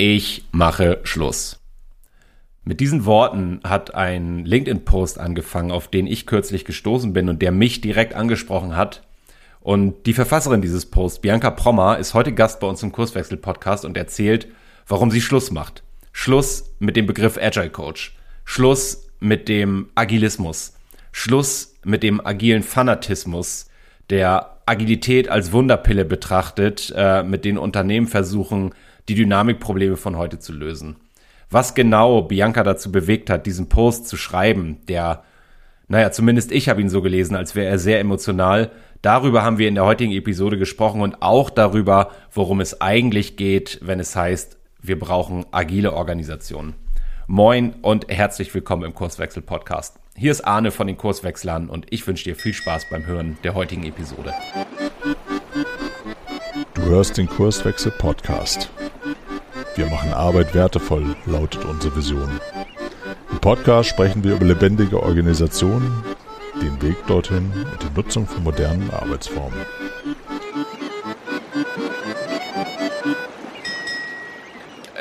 Ich mache Schluss. Mit diesen Worten hat ein LinkedIn-Post angefangen, auf den ich kürzlich gestoßen bin und der mich direkt angesprochen hat. Und die Verfasserin dieses Posts, Bianca Prommer, ist heute Gast bei uns im Kurswechsel-Podcast und erzählt, warum sie Schluss macht. Schluss mit dem Begriff Agile Coach. Schluss mit dem Agilismus. Schluss mit dem agilen Fanatismus, der Agilität als Wunderpille betrachtet, äh, mit den Unternehmen versuchen, die Dynamikprobleme von heute zu lösen. Was genau Bianca dazu bewegt hat, diesen Post zu schreiben, der, naja, zumindest ich habe ihn so gelesen, als wäre er sehr emotional. Darüber haben wir in der heutigen Episode gesprochen und auch darüber, worum es eigentlich geht, wenn es heißt, wir brauchen agile Organisationen. Moin und herzlich willkommen im Kurswechsel Podcast. Hier ist Arne von den Kurswechslern und ich wünsche dir viel Spaß beim Hören der heutigen Episode. Du hörst den Kurswechsel Podcast. Wir machen Arbeit wertevoll, lautet unsere Vision. Im Podcast sprechen wir über lebendige Organisationen, den Weg dorthin und die Nutzung von modernen Arbeitsformen.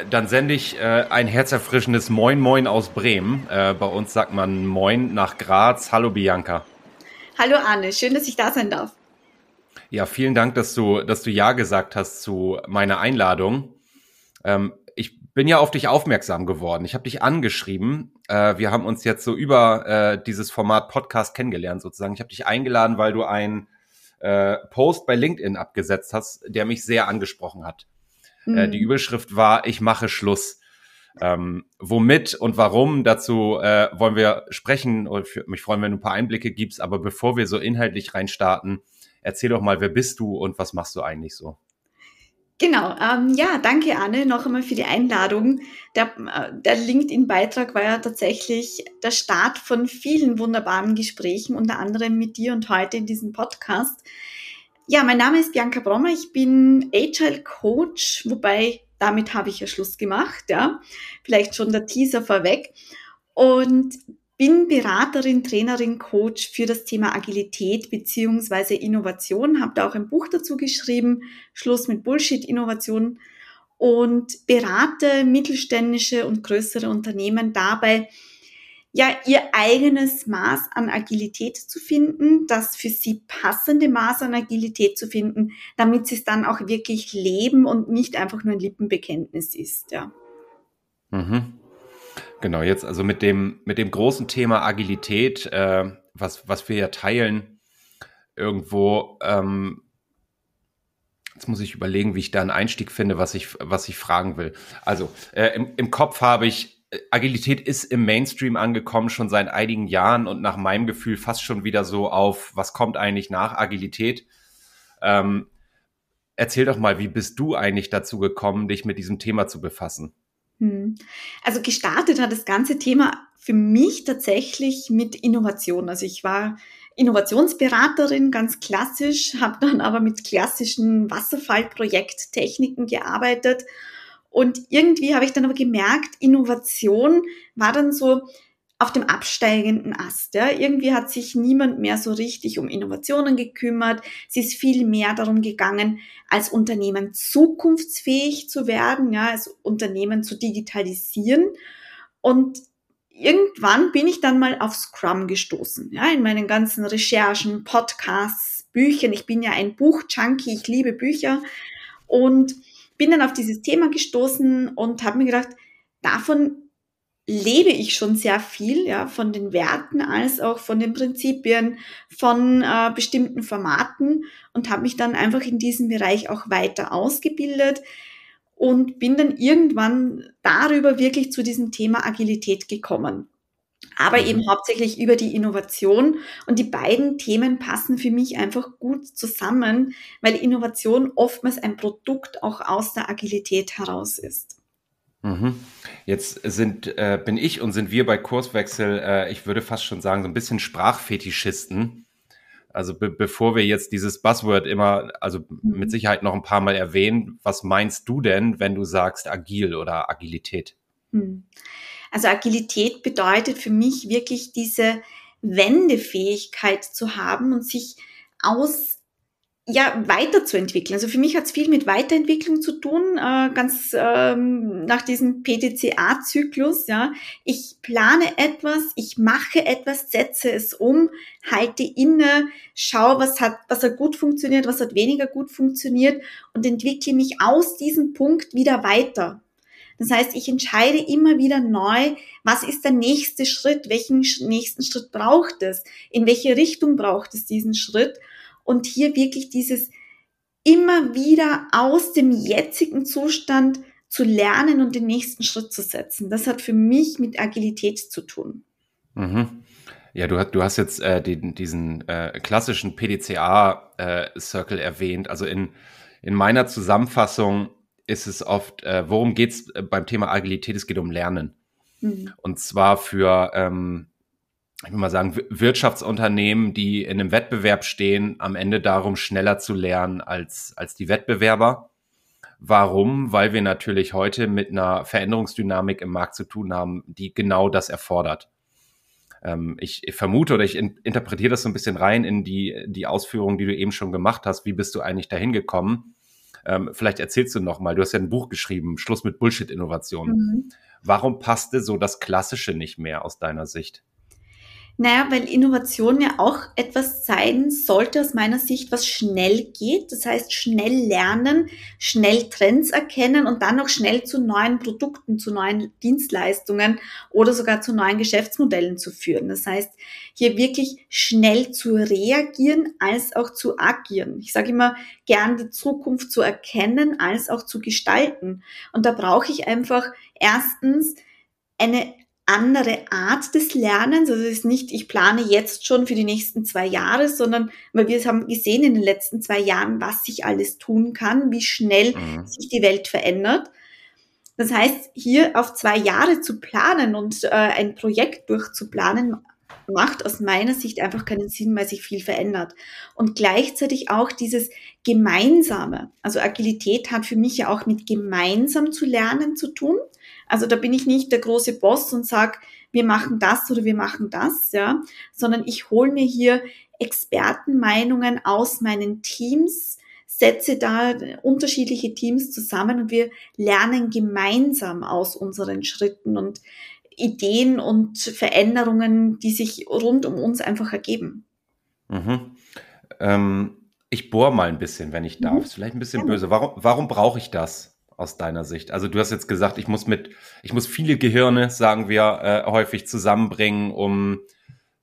Dann sende ich äh, ein herzerfrischendes Moin Moin aus Bremen. Äh, bei uns sagt man Moin nach Graz. Hallo Bianca. Hallo Arne, schön, dass ich da sein darf. Ja, vielen Dank, dass du, dass du Ja gesagt hast zu meiner Einladung. Ähm, ich bin ja auf dich aufmerksam geworden. Ich habe dich angeschrieben. Äh, wir haben uns jetzt so über äh, dieses Format Podcast kennengelernt sozusagen. Ich habe dich eingeladen, weil du einen äh, Post bei LinkedIn abgesetzt hast, der mich sehr angesprochen hat. Äh, mhm. Die Überschrift war, ich mache Schluss. Ähm, womit und warum, dazu äh, wollen wir sprechen. Und mich freuen, wenn du ein paar Einblicke gibst. Aber bevor wir so inhaltlich reinstarten, erzähl doch mal, wer bist du und was machst du eigentlich so? Genau, ähm, ja, danke Anne noch einmal für die Einladung. Der, äh, der LinkedIn-Beitrag war ja tatsächlich der Start von vielen wunderbaren Gesprächen, unter anderem mit dir und heute in diesem Podcast. Ja, mein Name ist Bianca Brommer, ich bin Agile Coach, wobei damit habe ich ja Schluss gemacht, ja. Vielleicht schon der Teaser vorweg. Und bin Beraterin, Trainerin, Coach für das Thema Agilität beziehungsweise Innovation, habe da auch ein Buch dazu geschrieben, Schluss mit Bullshit-Innovation und berate mittelständische und größere Unternehmen dabei, ja, ihr eigenes Maß an Agilität zu finden, das für sie passende Maß an Agilität zu finden, damit sie es dann auch wirklich leben und nicht einfach nur ein Lippenbekenntnis ist, ja. Mhm. Genau, jetzt also mit dem, mit dem großen Thema Agilität, äh, was, was wir ja teilen, irgendwo, ähm, jetzt muss ich überlegen, wie ich da einen Einstieg finde, was ich, was ich fragen will. Also äh, im, im Kopf habe ich, äh, Agilität ist im Mainstream angekommen, schon seit einigen Jahren und nach meinem Gefühl fast schon wieder so auf, was kommt eigentlich nach Agilität? Ähm, erzähl doch mal, wie bist du eigentlich dazu gekommen, dich mit diesem Thema zu befassen? Hm. Also gestartet hat das ganze Thema für mich tatsächlich mit Innovation. Also ich war Innovationsberaterin, ganz klassisch, habe dann aber mit klassischen Wasserfallprojekttechniken gearbeitet. Und irgendwie habe ich dann aber gemerkt, Innovation war dann so auf dem absteigenden Ast. Ja. Irgendwie hat sich niemand mehr so richtig um Innovationen gekümmert. Es ist viel mehr darum gegangen, als Unternehmen zukunftsfähig zu werden, ja, als Unternehmen zu digitalisieren. Und irgendwann bin ich dann mal auf Scrum gestoßen, ja, in meinen ganzen Recherchen, Podcasts, Büchern. Ich bin ja ein Buchjunkie, ich liebe Bücher und bin dann auf dieses Thema gestoßen und habe mir gedacht, davon lebe ich schon sehr viel, ja, von den Werten als auch von den Prinzipien, von äh, bestimmten Formaten und habe mich dann einfach in diesem Bereich auch weiter ausgebildet und bin dann irgendwann darüber wirklich zu diesem Thema Agilität gekommen. Aber eben mhm. hauptsächlich über die Innovation. Und die beiden Themen passen für mich einfach gut zusammen, weil Innovation oftmals ein Produkt auch aus der Agilität heraus ist. Mhm. Jetzt sind, äh, bin ich und sind wir bei Kurswechsel, äh, ich würde fast schon sagen, so ein bisschen Sprachfetischisten. Also be bevor wir jetzt dieses Buzzword immer, also mit mhm. Sicherheit noch ein paar Mal erwähnen, was meinst du denn, wenn du sagst agil oder Agilität? Hm. Also Agilität bedeutet für mich wirklich diese Wendefähigkeit zu haben und sich aus ja, weiterzuentwickeln. Also für mich hat es viel mit Weiterentwicklung zu tun, äh, ganz ähm, nach diesem PDCA-Zyklus. Ja, ich plane etwas, ich mache etwas, setze es um, halte inne, schaue, was hat, was hat gut funktioniert, was hat weniger gut funktioniert und entwickle mich aus diesem Punkt wieder weiter. Das heißt, ich entscheide immer wieder neu, was ist der nächste Schritt, welchen nächsten Schritt braucht es, in welche Richtung braucht es diesen Schritt und hier wirklich dieses immer wieder aus dem jetzigen Zustand zu lernen und den nächsten Schritt zu setzen. Das hat für mich mit Agilität zu tun. Mhm. Ja, du hast, du hast jetzt äh, den, diesen äh, klassischen PDCA-Circle äh, erwähnt. Also in, in meiner Zusammenfassung ist es oft, äh, worum geht es äh, beim Thema Agilität? Es geht um Lernen. Mhm. Und zwar für ähm, ich will mal sagen, Wirtschaftsunternehmen, die in einem Wettbewerb stehen, am Ende darum, schneller zu lernen als, als die Wettbewerber. Warum? Weil wir natürlich heute mit einer Veränderungsdynamik im Markt zu tun haben, die genau das erfordert. Ähm, ich, ich, vermute oder ich in, interpretiere das so ein bisschen rein in die, die Ausführungen, die du eben schon gemacht hast. Wie bist du eigentlich dahin gekommen? Ähm, vielleicht erzählst du noch mal. Du hast ja ein Buch geschrieben, Schluss mit Bullshit-Innovationen. Mhm. Warum passte so das Klassische nicht mehr aus deiner Sicht? Naja, weil Innovation ja auch etwas sein sollte aus meiner Sicht, was schnell geht. Das heißt, schnell lernen, schnell Trends erkennen und dann auch schnell zu neuen Produkten, zu neuen Dienstleistungen oder sogar zu neuen Geschäftsmodellen zu führen. Das heißt, hier wirklich schnell zu reagieren als auch zu agieren. Ich sage immer gern die Zukunft zu erkennen als auch zu gestalten. Und da brauche ich einfach erstens eine andere Art des Lernens. Also es ist nicht, ich plane jetzt schon für die nächsten zwei Jahre, sondern weil wir haben gesehen in den letzten zwei Jahren, was sich alles tun kann, wie schnell mhm. sich die Welt verändert. Das heißt, hier auf zwei Jahre zu planen und äh, ein Projekt durchzuplanen, macht aus meiner Sicht einfach keinen Sinn, weil sich viel verändert. Und gleichzeitig auch dieses Gemeinsame. Also Agilität hat für mich ja auch mit gemeinsam zu lernen zu tun. Also da bin ich nicht der große Boss und sag, wir machen das oder wir machen das, ja, sondern ich hole mir hier Expertenmeinungen aus meinen Teams, setze da unterschiedliche Teams zusammen und wir lernen gemeinsam aus unseren Schritten und Ideen und Veränderungen, die sich rund um uns einfach ergeben. Mhm. Ähm, ich bohre mal ein bisschen, wenn ich darf. Mhm. Ist vielleicht ein bisschen ja. böse. Warum, warum brauche ich das? Aus deiner Sicht? Also du hast jetzt gesagt, ich muss mit, ich muss viele Gehirne, sagen wir, äh, häufig zusammenbringen, um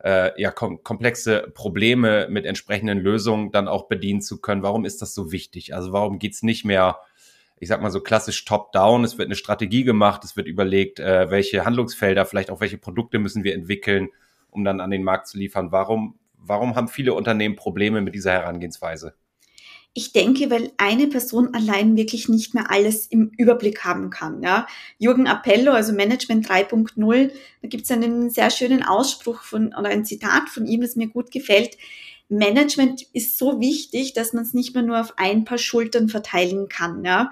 äh, ja kom komplexe Probleme mit entsprechenden Lösungen dann auch bedienen zu können. Warum ist das so wichtig? Also warum geht's nicht mehr, ich sag mal so klassisch top-down? Es wird eine Strategie gemacht, es wird überlegt, äh, welche Handlungsfelder, vielleicht auch welche Produkte müssen wir entwickeln, um dann an den Markt zu liefern. Warum, warum haben viele Unternehmen Probleme mit dieser Herangehensweise? Ich denke, weil eine Person allein wirklich nicht mehr alles im Überblick haben kann. Ja. Jürgen Appello, also Management 3.0, da gibt es einen sehr schönen Ausspruch von oder ein Zitat von ihm, das mir gut gefällt. Management ist so wichtig, dass man es nicht mehr nur auf ein paar Schultern verteilen kann. Ja.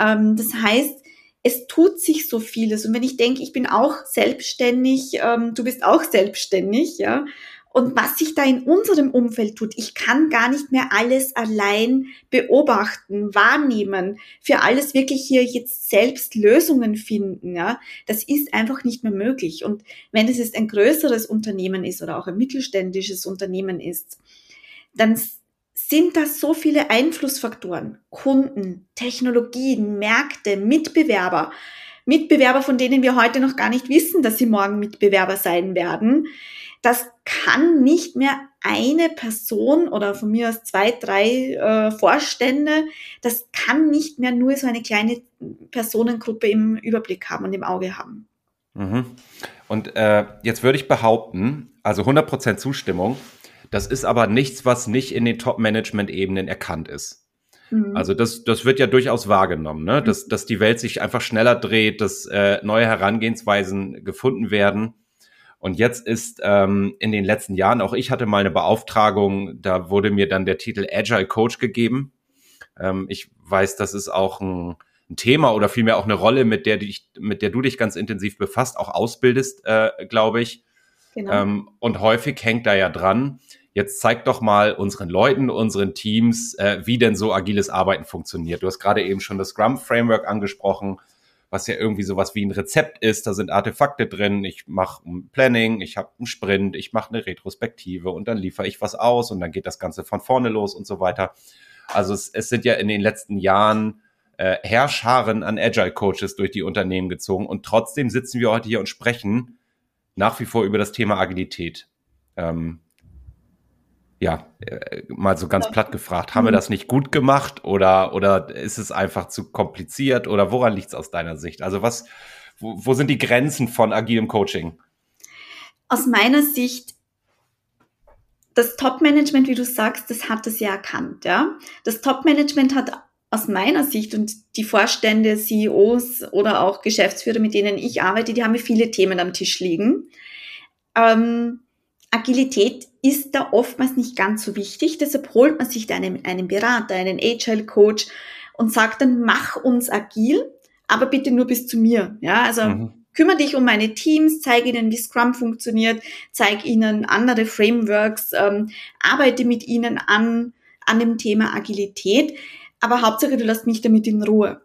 Ähm, das heißt, es tut sich so vieles. Und wenn ich denke, ich bin auch selbstständig, ähm, du bist auch selbstständig, ja, und was sich da in unserem Umfeld tut. Ich kann gar nicht mehr alles allein beobachten, wahrnehmen, für alles wirklich hier jetzt selbst Lösungen finden. Ja, das ist einfach nicht mehr möglich. Und wenn es jetzt ein größeres Unternehmen ist oder auch ein mittelständisches Unternehmen ist, dann sind das so viele Einflussfaktoren, Kunden, Technologien, Märkte, Mitbewerber, Mitbewerber, von denen wir heute noch gar nicht wissen, dass sie morgen Mitbewerber sein werden das kann nicht mehr eine Person oder von mir aus zwei, drei äh, Vorstände, das kann nicht mehr nur so eine kleine Personengruppe im Überblick haben und im Auge haben. Mhm. Und äh, jetzt würde ich behaupten, also 100% Zustimmung, das ist aber nichts, was nicht in den Top-Management-Ebenen erkannt ist. Mhm. Also das, das wird ja durchaus wahrgenommen, ne? dass, mhm. dass die Welt sich einfach schneller dreht, dass äh, neue Herangehensweisen gefunden werden. Und jetzt ist ähm, in den letzten Jahren, auch ich hatte mal eine Beauftragung, da wurde mir dann der Titel Agile Coach gegeben. Ähm, ich weiß, das ist auch ein, ein, Thema oder vielmehr auch eine Rolle, mit der, dich, mit der du dich ganz intensiv befasst, auch ausbildest, äh, glaube ich. Genau. Ähm, und häufig hängt da ja dran, jetzt zeig doch mal unseren Leuten, unseren Teams, äh, wie denn so agiles Arbeiten funktioniert. Du hast gerade eben schon das Scrum-Framework angesprochen, was ja irgendwie sowas wie ein Rezept ist. Da sind Artefakte drin. Ich mache ein Planning, ich habe einen Sprint, ich mache eine Retrospektive und dann liefere ich was aus und dann geht das Ganze von vorne los und so weiter. Also es, es sind ja in den letzten Jahren äh, Herrscharen an Agile-Coaches durch die Unternehmen gezogen und trotzdem sitzen wir heute hier und sprechen nach wie vor über das Thema Agilität. Ähm, ja, äh, mal so ganz platt gefragt, haben wir mhm. das nicht gut gemacht oder, oder ist es einfach zu kompliziert oder woran liegt es aus deiner Sicht? Also was, wo, wo sind die Grenzen von agilem Coaching? Aus meiner Sicht das Top-Management, wie du sagst, das hat es ja erkannt, ja. Das Top-Management hat aus meiner Sicht und die Vorstände, CEOs oder auch Geschäftsführer, mit denen ich arbeite, die haben viele Themen am Tisch liegen. Ähm, Agilität ist da oftmals nicht ganz so wichtig. Deshalb holt man sich da einen, einen Berater, einen Agile Coach und sagt dann, mach uns agil, aber bitte nur bis zu mir. Ja, also mhm. kümmere dich um meine Teams, zeige ihnen, wie Scrum funktioniert, zeige ihnen andere Frameworks, ähm, arbeite mit ihnen an, an dem Thema Agilität. Aber Hauptsache, du lässt mich damit in Ruhe.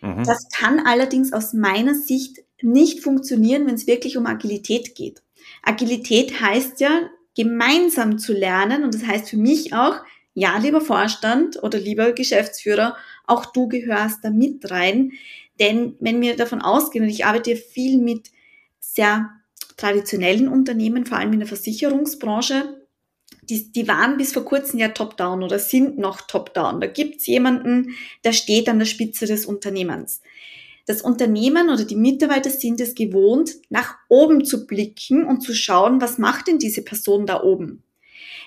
Mhm. Das kann allerdings aus meiner Sicht nicht funktionieren, wenn es wirklich um Agilität geht. Agilität heißt ja, gemeinsam zu lernen und das heißt für mich auch, ja, lieber Vorstand oder lieber Geschäftsführer, auch du gehörst da mit rein. Denn wenn wir davon ausgehen, und ich arbeite viel mit sehr traditionellen Unternehmen, vor allem in der Versicherungsbranche, die, die waren bis vor kurzem ja top-down oder sind noch top-down. Da gibt's jemanden, der steht an der Spitze des Unternehmens. Das Unternehmen oder die Mitarbeiter sind es gewohnt, nach oben zu blicken und zu schauen, was macht denn diese Person da oben.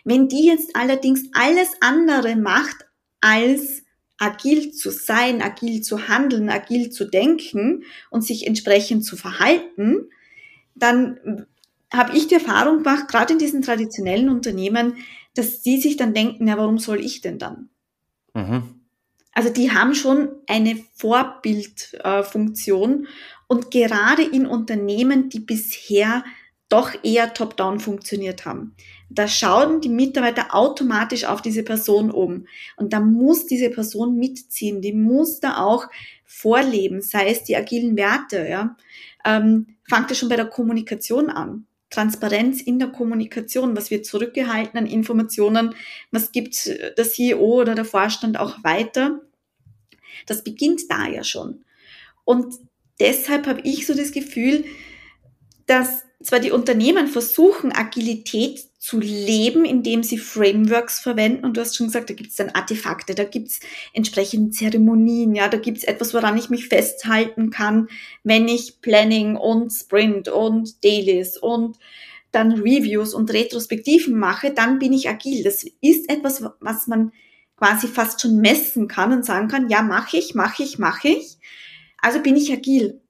Wenn die jetzt allerdings alles andere macht, als agil zu sein, agil zu handeln, agil zu denken und sich entsprechend zu verhalten, dann habe ich die Erfahrung gemacht, gerade in diesen traditionellen Unternehmen, dass die sich dann denken, ja, warum soll ich denn dann? Mhm. Also die haben schon eine Vorbildfunktion und gerade in Unternehmen, die bisher doch eher top-down funktioniert haben. Da schauen die Mitarbeiter automatisch auf diese Person um. Und da muss diese Person mitziehen, die muss da auch vorleben, sei es die agilen Werte, ja. Ähm, fangt ja schon bei der Kommunikation an. Transparenz in der Kommunikation, was wird zurückgehalten an Informationen, was gibt der CEO oder der Vorstand auch weiter. Das beginnt da ja schon. Und deshalb habe ich so das Gefühl, dass zwar die Unternehmen versuchen, Agilität zu leben, indem sie Frameworks verwenden. Und du hast schon gesagt, da gibt es dann Artefakte, da gibt es entsprechende Zeremonien, ja, da gibt es etwas, woran ich mich festhalten kann, wenn ich Planning und Sprint und Dailies und dann Reviews und Retrospektiven mache, dann bin ich agil. Das ist etwas, was man quasi fast schon messen kann und sagen kann, ja, mache ich, mache ich, mache ich. Also bin ich agil.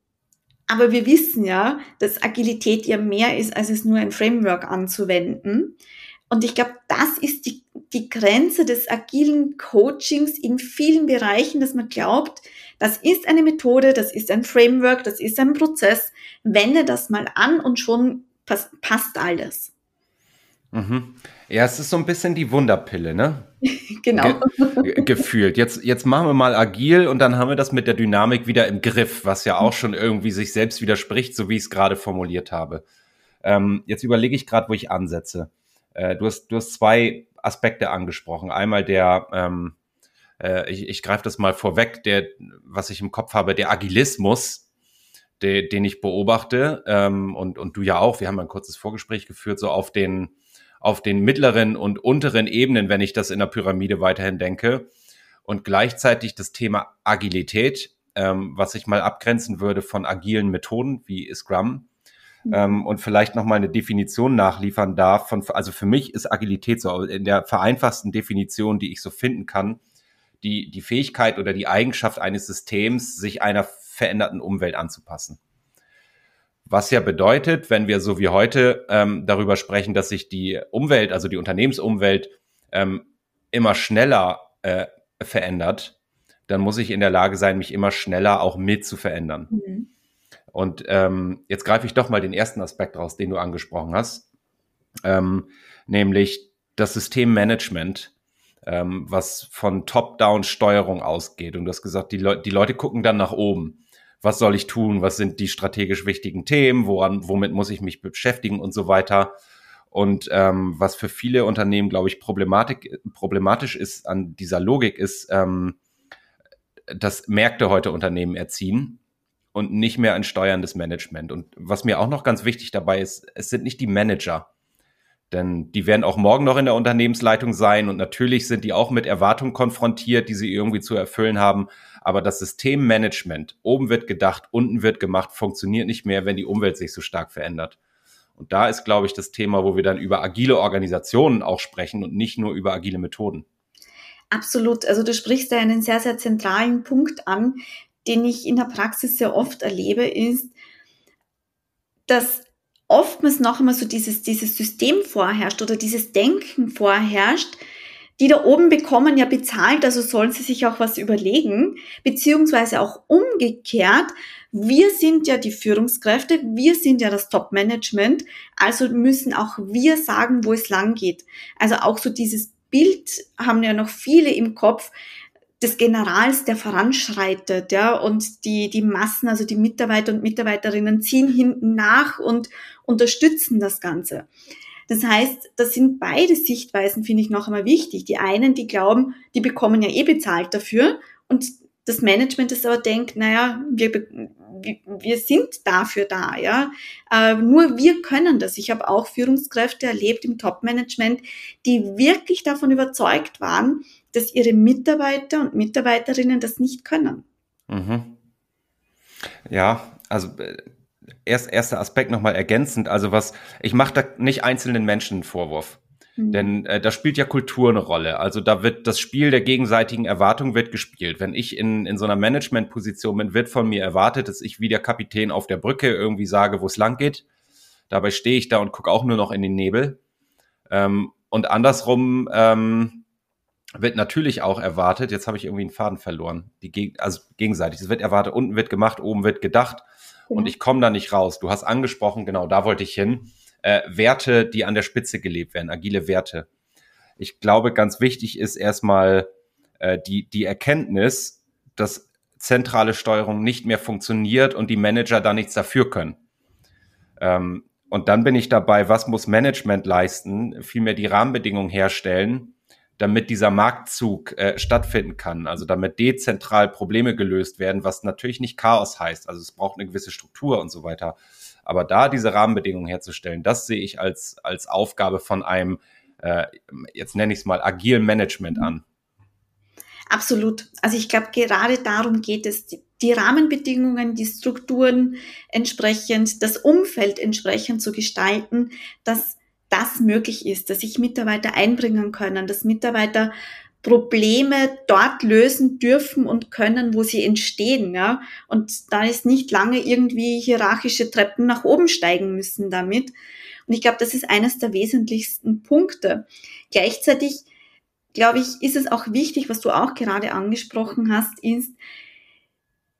Aber wir wissen ja, dass Agilität ja mehr ist, als es nur ein Framework anzuwenden. Und ich glaube, das ist die, die Grenze des agilen Coachings in vielen Bereichen, dass man glaubt, das ist eine Methode, das ist ein Framework, das ist ein Prozess. Wende das mal an und schon passt, passt alles. Mhm. Ja, es ist so ein bisschen die Wunderpille, ne? genau. Ge gefühlt. Jetzt, jetzt machen wir mal agil und dann haben wir das mit der Dynamik wieder im Griff, was ja auch schon irgendwie sich selbst widerspricht, so wie ich es gerade formuliert habe. Ähm, jetzt überlege ich gerade, wo ich ansetze. Äh, du, hast, du hast zwei Aspekte angesprochen. Einmal der, ähm, äh, ich, ich greife das mal vorweg, der, was ich im Kopf habe, der Agilismus, de, den ich beobachte ähm, und, und du ja auch. Wir haben ein kurzes Vorgespräch geführt, so auf den auf den mittleren und unteren Ebenen, wenn ich das in der Pyramide weiterhin denke. Und gleichzeitig das Thema Agilität, ähm, was ich mal abgrenzen würde von agilen Methoden wie Scrum. Mhm. Ähm, und vielleicht noch mal eine Definition nachliefern darf. Von, also für mich ist Agilität so in der vereinfachten Definition, die ich so finden kann, die, die Fähigkeit oder die Eigenschaft eines Systems, sich einer veränderten Umwelt anzupassen. Was ja bedeutet, wenn wir so wie heute ähm, darüber sprechen, dass sich die Umwelt, also die Unternehmensumwelt, ähm, immer schneller äh, verändert, dann muss ich in der Lage sein, mich immer schneller auch mit zu verändern. Mhm. Und ähm, jetzt greife ich doch mal den ersten Aspekt raus, den du angesprochen hast, ähm, nämlich das Systemmanagement, ähm, was von Top-Down-Steuerung ausgeht. Und du hast gesagt, die, Le die Leute gucken dann nach oben. Was soll ich tun? Was sind die strategisch wichtigen Themen? Woran, womit muss ich mich beschäftigen und so weiter? Und ähm, was für viele Unternehmen, glaube ich, problematik, problematisch ist an dieser Logik, ist, ähm, dass Märkte heute Unternehmen erziehen und nicht mehr ein steuerndes Management. Und was mir auch noch ganz wichtig dabei ist, es sind nicht die Manager. Denn die werden auch morgen noch in der Unternehmensleitung sein und natürlich sind die auch mit Erwartungen konfrontiert, die sie irgendwie zu erfüllen haben. Aber das Systemmanagement, oben wird gedacht, unten wird gemacht, funktioniert nicht mehr, wenn die Umwelt sich so stark verändert. Und da ist, glaube ich, das Thema, wo wir dann über agile Organisationen auch sprechen und nicht nur über agile Methoden. Absolut. Also du sprichst da einen sehr, sehr zentralen Punkt an, den ich in der Praxis sehr oft erlebe, ist, dass oftmals noch einmal so dieses, dieses System vorherrscht oder dieses Denken vorherrscht, die da oben bekommen ja bezahlt, also sollen sie sich auch was überlegen, beziehungsweise auch umgekehrt, wir sind ja die Führungskräfte, wir sind ja das Top-Management, also müssen auch wir sagen, wo es lang geht. Also auch so dieses Bild haben ja noch viele im Kopf, des Generals, der voranschreitet, ja, und die, die Massen, also die Mitarbeiter und Mitarbeiterinnen ziehen hinten nach und unterstützen das Ganze. Das heißt, das sind beide Sichtweisen, finde ich noch einmal wichtig. Die einen, die glauben, die bekommen ja eh bezahlt dafür und das Management ist aber denkt, naja, wir, wir sind dafür da, ja. Äh, nur wir können das. Ich habe auch Führungskräfte erlebt im Top-Management, die wirklich davon überzeugt waren, dass ihre Mitarbeiter und Mitarbeiterinnen das nicht können. Mhm. Ja, also äh, erst, erster Aspekt nochmal ergänzend. Also was, ich mache da nicht einzelnen Menschen einen Vorwurf. Mhm. Denn äh, da spielt ja Kultur eine Rolle. Also da wird das Spiel der gegenseitigen Erwartung wird gespielt. Wenn ich in, in so einer Managementposition bin, wird von mir erwartet, dass ich wie der Kapitän auf der Brücke irgendwie sage, wo es lang geht. Dabei stehe ich da und gucke auch nur noch in den Nebel. Ähm, und andersrum ähm, wird natürlich auch erwartet, jetzt habe ich irgendwie einen Faden verloren, die, also gegenseitig. Es wird erwartet, unten wird gemacht, oben wird gedacht und ich komme da nicht raus. Du hast angesprochen, genau, da wollte ich hin. Äh, Werte, die an der Spitze gelebt werden, agile Werte. Ich glaube, ganz wichtig ist erstmal äh, die, die Erkenntnis, dass zentrale Steuerung nicht mehr funktioniert und die Manager da nichts dafür können. Ähm, und dann bin ich dabei, was muss Management leisten, vielmehr die Rahmenbedingungen herstellen, damit dieser Marktzug äh, stattfinden kann, also damit dezentral Probleme gelöst werden, was natürlich nicht Chaos heißt. Also es braucht eine gewisse Struktur und so weiter. Aber da diese Rahmenbedingungen herzustellen, das sehe ich als, als Aufgabe von einem, äh, jetzt nenne ich es mal, agilen Management an. Absolut. Also ich glaube, gerade darum geht es, die, Rahmenbedingungen, die Strukturen entsprechend, das Umfeld entsprechend zu gestalten, dass das möglich ist, dass sich Mitarbeiter einbringen können, dass Mitarbeiter Probleme dort lösen dürfen und können, wo sie entstehen, ja. Und da ist nicht lange irgendwie hierarchische Treppen nach oben steigen müssen damit. Und ich glaube, das ist eines der wesentlichsten Punkte. Gleichzeitig, glaube ich, ist es auch wichtig, was du auch gerade angesprochen hast, ist,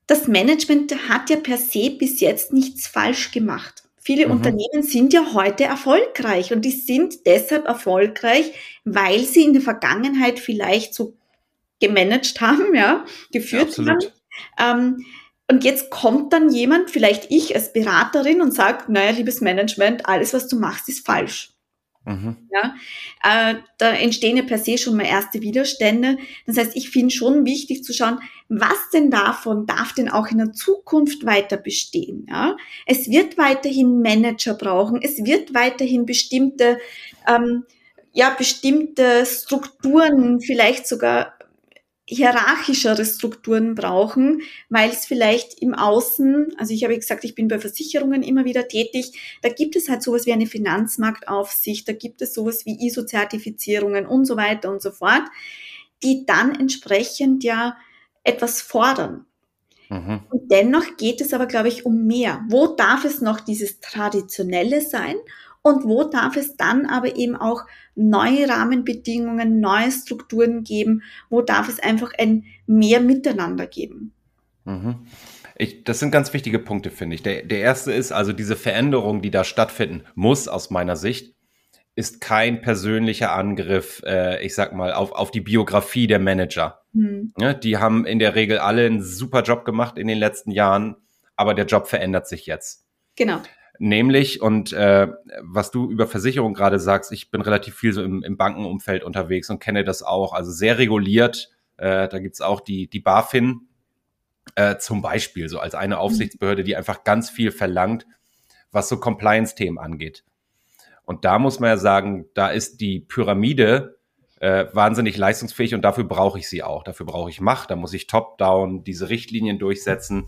das Management hat ja per se bis jetzt nichts falsch gemacht. Viele mhm. Unternehmen sind ja heute erfolgreich und die sind deshalb erfolgreich, weil sie in der Vergangenheit vielleicht so gemanagt haben, ja, geführt ja, haben. Ähm, und jetzt kommt dann jemand, vielleicht ich als Beraterin und sagt, naja, liebes Management, alles, was du machst, ist falsch. Mhm. Ja, äh, da entstehen ja per se schon mal erste Widerstände. Das heißt, ich finde schon wichtig zu schauen, was denn davon darf denn auch in der Zukunft weiter bestehen. Ja? Es wird weiterhin Manager brauchen, es wird weiterhin bestimmte, ähm, ja, bestimmte Strukturen, vielleicht sogar hierarchischere Strukturen brauchen, weil es vielleicht im Außen, also ich habe gesagt, ich bin bei Versicherungen immer wieder tätig, da gibt es halt sowas wie eine Finanzmarktaufsicht, da gibt es sowas wie ISO-Zertifizierungen und so weiter und so fort, die dann entsprechend ja etwas fordern. Mhm. Und dennoch geht es aber, glaube ich, um mehr. Wo darf es noch dieses Traditionelle sein und wo darf es dann aber eben auch neue Rahmenbedingungen, neue Strukturen geben? Wo darf es einfach ein mehr Miteinander geben? Mhm. Ich, das sind ganz wichtige Punkte, finde ich. Der, der erste ist also diese Veränderung, die da stattfinden muss, aus meiner Sicht, ist kein persönlicher Angriff, äh, ich sag mal, auf, auf die Biografie der Manager. Mhm. Ja, die haben in der Regel alle einen super Job gemacht in den letzten Jahren, aber der Job verändert sich jetzt. Genau. Nämlich, und äh, was du über Versicherung gerade sagst, ich bin relativ viel so im, im Bankenumfeld unterwegs und kenne das auch, also sehr reguliert. Äh, da gibt's auch die, die BaFin äh, zum Beispiel, so als eine Aufsichtsbehörde, die einfach ganz viel verlangt, was so Compliance-Themen angeht. Und da muss man ja sagen, da ist die Pyramide äh, wahnsinnig leistungsfähig und dafür brauche ich sie auch. Dafür brauche ich Macht, da muss ich top-down diese Richtlinien durchsetzen.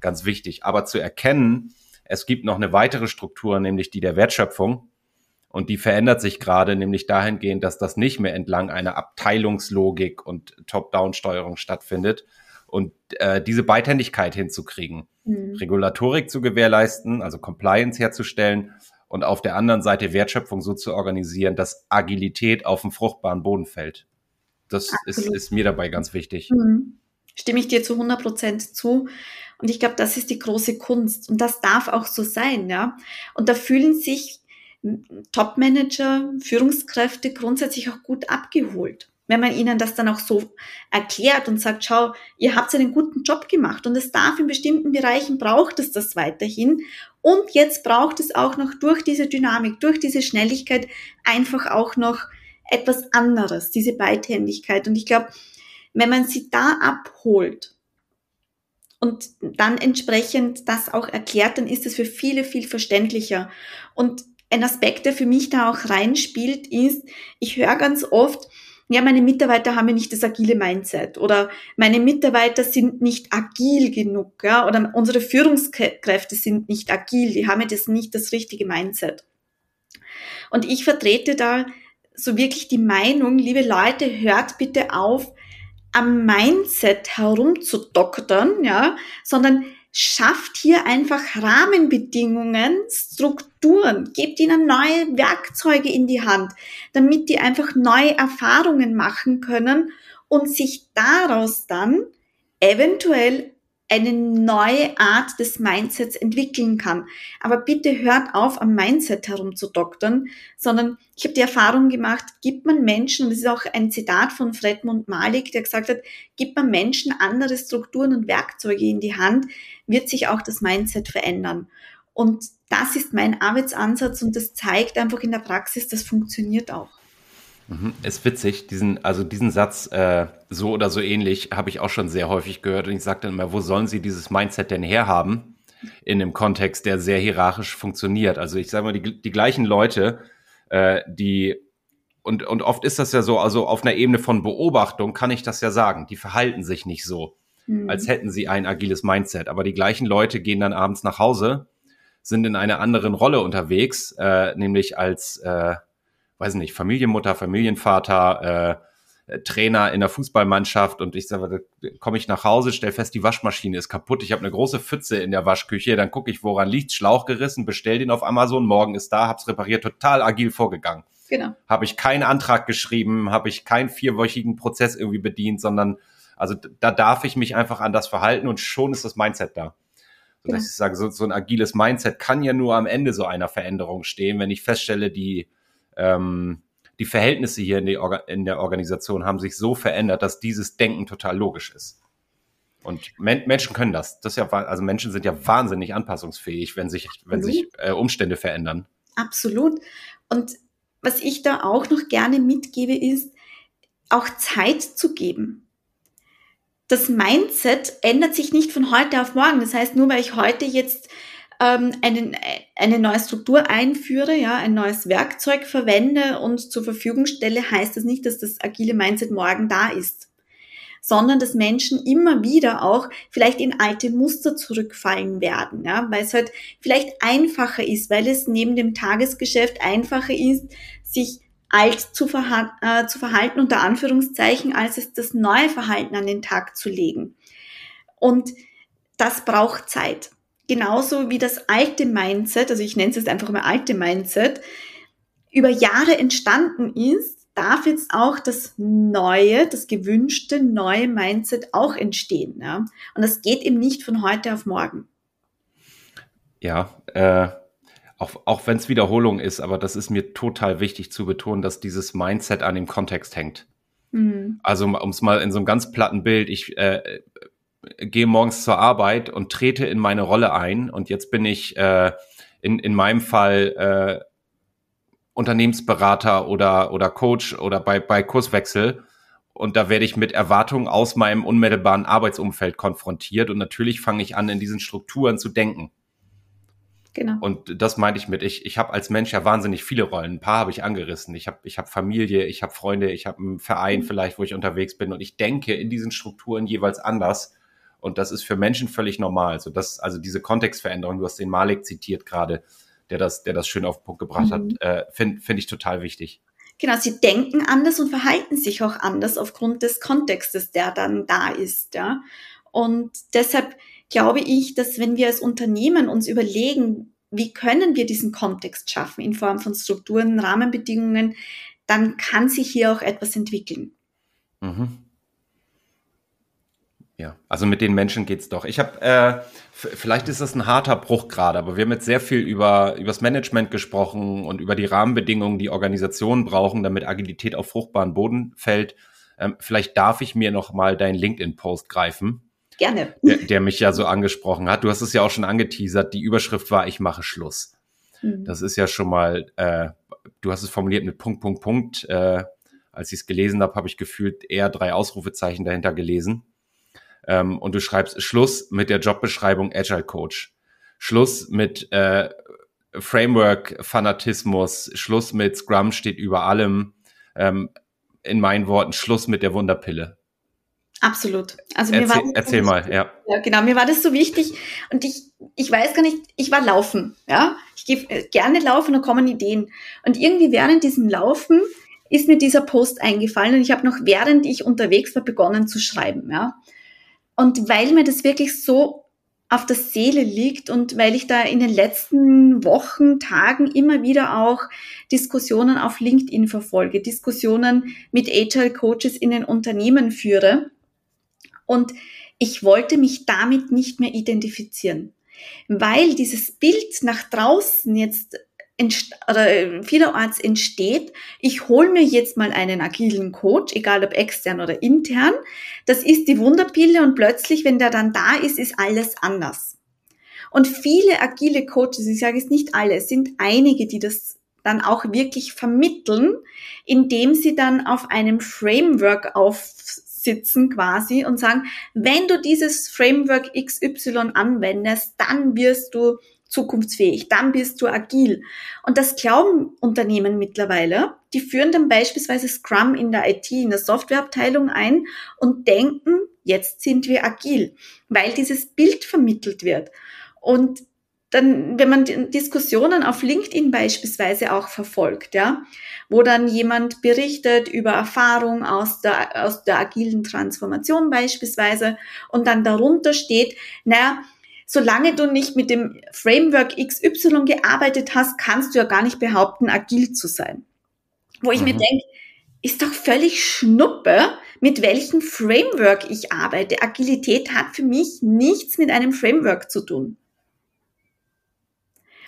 Ganz wichtig. Aber zu erkennen, es gibt noch eine weitere Struktur, nämlich die der Wertschöpfung. Und die verändert sich gerade, nämlich dahingehend, dass das nicht mehr entlang einer Abteilungslogik und Top-Down-Steuerung stattfindet. Und äh, diese Beidhändigkeit hinzukriegen, mhm. Regulatorik zu gewährleisten, also Compliance herzustellen und auf der anderen Seite Wertschöpfung so zu organisieren, dass Agilität auf dem fruchtbaren Boden fällt. Das ist, ist, mir dabei ganz wichtig. Mhm. Stimme ich dir zu 100 Prozent zu. Und ich glaube, das ist die große Kunst. Und das darf auch so sein, ja. Und da fühlen sich Top-Manager, Führungskräfte grundsätzlich auch gut abgeholt. Wenn man ihnen das dann auch so erklärt und sagt, schau, ihr habt einen guten Job gemacht und es darf in bestimmten Bereichen braucht es das weiterhin. Und jetzt braucht es auch noch durch diese Dynamik, durch diese Schnelligkeit einfach auch noch etwas anderes, diese Beidhändigkeit. Und ich glaube, wenn man sie da abholt und dann entsprechend das auch erklärt, dann ist es für viele viel verständlicher. Und ein Aspekt, der für mich da auch reinspielt, ist, ich höre ganz oft, ja, meine Mitarbeiter haben ja nicht das agile Mindset oder meine Mitarbeiter sind nicht agil genug, ja, oder unsere Führungskräfte sind nicht agil, die haben ja das nicht das richtige Mindset. Und ich vertrete da so wirklich die Meinung, liebe Leute, hört bitte auf, am Mindset herumzudoktern, ja, sondern schafft hier einfach Rahmenbedingungen, Strukturen, gebt ihnen neue Werkzeuge in die Hand, damit die einfach neue Erfahrungen machen können und sich daraus dann eventuell eine neue Art des Mindsets entwickeln kann. Aber bitte hört auf, am Mindset herumzudoktern, sondern ich habe die Erfahrung gemacht, gibt man Menschen, und das ist auch ein Zitat von Fredmund Malik, der gesagt hat, gibt man Menschen andere Strukturen und Werkzeuge in die Hand, wird sich auch das Mindset verändern. Und das ist mein Arbeitsansatz und das zeigt einfach in der Praxis, das funktioniert auch. Mhm. Ist witzig, diesen, also diesen Satz äh, so oder so ähnlich habe ich auch schon sehr häufig gehört und ich sage dann immer, wo sollen Sie dieses Mindset denn herhaben? In einem Kontext, der sehr hierarchisch funktioniert. Also ich sage mal, die, die gleichen Leute, äh, die und, und oft ist das ja so, also auf einer Ebene von Beobachtung kann ich das ja sagen, die verhalten sich nicht so, mhm. als hätten sie ein agiles Mindset. Aber die gleichen Leute gehen dann abends nach Hause, sind in einer anderen Rolle unterwegs, äh, nämlich als äh, weiß nicht, Familienmutter, Familienvater, äh, Trainer in der Fußballmannschaft und ich sage, komme ich nach Hause, stell fest, die Waschmaschine ist kaputt, ich habe eine große Pfütze in der Waschküche, dann gucke ich, woran liegt, Schlauch gerissen, bestell den auf Amazon, morgen ist da, hab's repariert, total agil vorgegangen. Genau. Habe ich keinen Antrag geschrieben, habe ich keinen vierwöchigen Prozess irgendwie bedient, sondern also da darf ich mich einfach an das verhalten und schon ist das Mindset da. Genau. Dass ich sage, so, so ein agiles Mindset kann ja nur am Ende so einer Veränderung stehen, wenn ich feststelle, die ähm, die Verhältnisse hier in, die Orga in der Organisation haben sich so verändert, dass dieses Denken total logisch ist. Und Men Menschen können das. Das ist ja, also Menschen sind ja wahnsinnig anpassungsfähig, wenn sich, wenn sich äh, Umstände verändern. Absolut. Und was ich da auch noch gerne mitgebe, ist, auch Zeit zu geben. Das Mindset ändert sich nicht von heute auf morgen. Das heißt, nur weil ich heute jetzt ähm, einen, eine neue Struktur einführe, ja, ein neues Werkzeug verwende und zur Verfügung stelle, heißt das nicht, dass das agile Mindset morgen da ist sondern dass Menschen immer wieder auch vielleicht in alte Muster zurückfallen werden, ja, weil es halt vielleicht einfacher ist, weil es neben dem Tagesgeschäft einfacher ist, sich alt zu, verha äh, zu verhalten, unter Anführungszeichen, als es das neue Verhalten an den Tag zu legen. Und das braucht Zeit genauso wie das alte Mindset, also ich nenne es jetzt einfach mal alte Mindset, über Jahre entstanden ist, darf jetzt auch das neue, das gewünschte neue Mindset auch entstehen. Ja? Und das geht eben nicht von heute auf morgen. Ja, äh, auch, auch wenn es Wiederholung ist, aber das ist mir total wichtig zu betonen, dass dieses Mindset an dem Kontext hängt. Mhm. Also um es mal in so einem ganz platten Bild, ich äh, gehe morgens zur Arbeit und trete in meine Rolle ein und jetzt bin ich äh, in, in meinem Fall äh, Unternehmensberater oder, oder Coach oder bei, bei Kurswechsel und da werde ich mit Erwartungen aus meinem unmittelbaren Arbeitsumfeld konfrontiert und natürlich fange ich an, in diesen Strukturen zu denken. Genau. Und das meinte ich mit, ich, ich habe als Mensch ja wahnsinnig viele Rollen. Ein paar habe ich angerissen. Ich habe ich hab Familie, ich habe Freunde, ich habe einen Verein mhm. vielleicht, wo ich unterwegs bin. Und ich denke in diesen Strukturen jeweils anders. Und das ist für Menschen völlig normal. So das, also diese Kontextveränderung, du hast den Malik zitiert gerade, der das, der das schön auf den Punkt gebracht mhm. hat, äh, finde find ich total wichtig. Genau, sie denken anders und verhalten sich auch anders aufgrund des Kontextes, der dann da ist. Ja. Und deshalb glaube ich, dass wenn wir als Unternehmen uns überlegen, wie können wir diesen Kontext schaffen in Form von Strukturen, Rahmenbedingungen, dann kann sich hier auch etwas entwickeln. Mhm. Ja, also mit den Menschen geht's doch. Ich habe, äh, vielleicht ist das ein harter Bruch gerade, aber wir haben jetzt sehr viel über übers Management gesprochen und über die Rahmenbedingungen, die Organisationen brauchen, damit Agilität auf fruchtbaren Boden fällt. Ähm, vielleicht darf ich mir noch mal deinen LinkedIn-Post greifen. Gerne. Der, der, mich ja so angesprochen hat. Du hast es ja auch schon angeteasert. Die Überschrift war, ich mache Schluss. Mhm. Das ist ja schon mal, äh, du hast es formuliert mit Punkt, Punkt, Punkt. Äh, als ich es gelesen habe, habe ich gefühlt eher drei Ausrufezeichen dahinter gelesen. Ähm, und du schreibst Schluss mit der Jobbeschreibung Agile Coach. Schluss mit äh, Framework-Fanatismus. Schluss mit Scrum steht über allem. Ähm, in meinen Worten, Schluss mit der Wunderpille. Absolut. Also mir erzähl, war erzähl mal, ja. ja. Genau, mir war das so wichtig und ich, ich weiß gar nicht, ich war laufen, ja. Ich gehe äh, gerne laufen und kommen Ideen. Und irgendwie während diesem Laufen ist mir dieser Post eingefallen und ich habe noch während ich unterwegs war begonnen zu schreiben, ja. Und weil mir das wirklich so auf der Seele liegt und weil ich da in den letzten Wochen, Tagen immer wieder auch Diskussionen auf LinkedIn verfolge, Diskussionen mit Agile Coaches in den Unternehmen führe. Und ich wollte mich damit nicht mehr identifizieren, weil dieses Bild nach draußen jetzt oder äh, vielerorts entsteht, ich hole mir jetzt mal einen agilen Coach, egal ob extern oder intern. Das ist die Wunderpille und plötzlich, wenn der dann da ist, ist alles anders. Und viele agile Coaches, ich sage es nicht alle, es sind einige, die das dann auch wirklich vermitteln, indem sie dann auf einem Framework aufsitzen quasi und sagen, wenn du dieses Framework XY anwendest, dann wirst du zukunftsfähig, dann bist du agil. Und das glauben Unternehmen mittlerweile. Die führen dann beispielsweise Scrum in der IT, in der Softwareabteilung ein und denken, jetzt sind wir agil, weil dieses Bild vermittelt wird. Und dann, wenn man Diskussionen auf LinkedIn beispielsweise auch verfolgt, ja, wo dann jemand berichtet über Erfahrung aus der, aus der agilen Transformation beispielsweise und dann darunter steht, naja, solange du nicht mit dem Framework XY gearbeitet hast, kannst du ja gar nicht behaupten, agil zu sein. Wo ich mhm. mir denke, ist doch völlig Schnuppe, mit welchem Framework ich arbeite. Agilität hat für mich nichts mit einem Framework zu tun.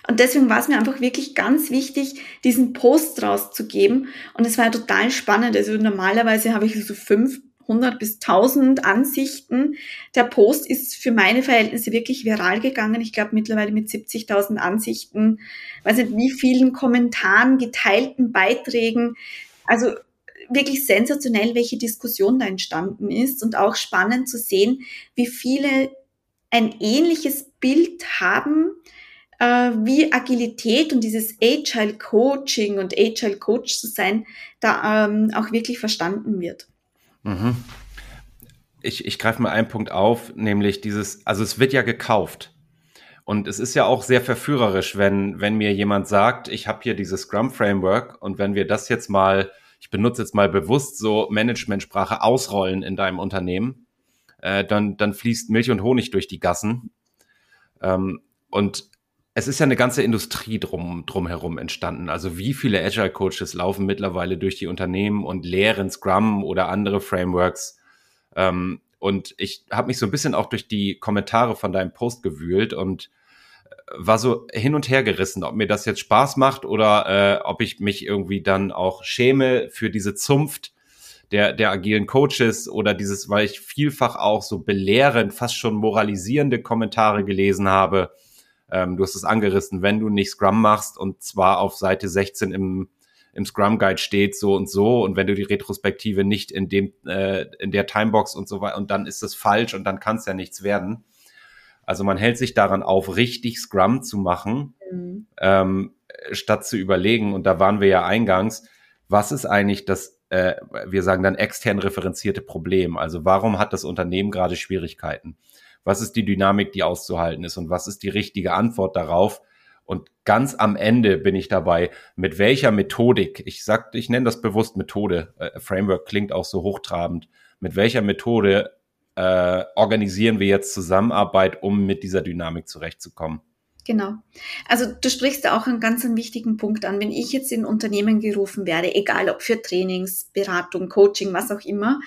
Und deswegen war es mir einfach wirklich ganz wichtig, diesen Post rauszugeben. Und es war total spannend. Also normalerweise habe ich so fünf 100 bis 1000 Ansichten. Der Post ist für meine Verhältnisse wirklich viral gegangen. Ich glaube mittlerweile mit 70.000 Ansichten, weiß nicht wie vielen Kommentaren, geteilten Beiträgen. Also wirklich sensationell, welche Diskussion da entstanden ist und auch spannend zu sehen, wie viele ein ähnliches Bild haben, äh, wie Agilität und dieses Agile Coaching und Agile Coach zu sein, da ähm, auch wirklich verstanden wird. Mhm. Ich, ich greife mal einen Punkt auf, nämlich dieses, also es wird ja gekauft. Und es ist ja auch sehr verführerisch, wenn, wenn mir jemand sagt, ich habe hier dieses Scrum-Framework und wenn wir das jetzt mal, ich benutze jetzt mal bewusst so Managementsprache ausrollen in deinem Unternehmen, äh, dann, dann fließt Milch und Honig durch die Gassen. Ähm, und es ist ja eine ganze Industrie drum, drumherum entstanden. Also wie viele Agile Coaches laufen mittlerweile durch die Unternehmen und lehren Scrum oder andere Frameworks. Ähm, und ich habe mich so ein bisschen auch durch die Kommentare von deinem Post gewühlt und war so hin und her gerissen, ob mir das jetzt Spaß macht oder äh, ob ich mich irgendwie dann auch schäme für diese Zunft der, der agilen Coaches oder dieses, weil ich vielfach auch so belehrend, fast schon moralisierende Kommentare gelesen habe. Ähm, du hast es angerissen, wenn du nicht Scrum machst und zwar auf Seite 16 im, im Scrum Guide steht so und so und wenn du die Retrospektive nicht in dem, äh, in der Timebox und so weiter und dann ist es falsch und dann kann es ja nichts werden. Also man hält sich daran auf, richtig Scrum zu machen, mhm. ähm, statt zu überlegen. Und da waren wir ja eingangs, was ist eigentlich das, äh, wir sagen dann extern referenzierte Problem? Also warum hat das Unternehmen gerade Schwierigkeiten? Was ist die Dynamik, die auszuhalten ist? Und was ist die richtige Antwort darauf? Und ganz am Ende bin ich dabei, mit welcher Methodik, ich sag, ich nenne das bewusst Methode, äh, Framework klingt auch so hochtrabend, mit welcher Methode äh, organisieren wir jetzt Zusammenarbeit, um mit dieser Dynamik zurechtzukommen. Genau. Also du sprichst da auch einen ganz wichtigen Punkt an. Wenn ich jetzt in Unternehmen gerufen werde, egal ob für Trainings, Beratung, Coaching, was auch immer,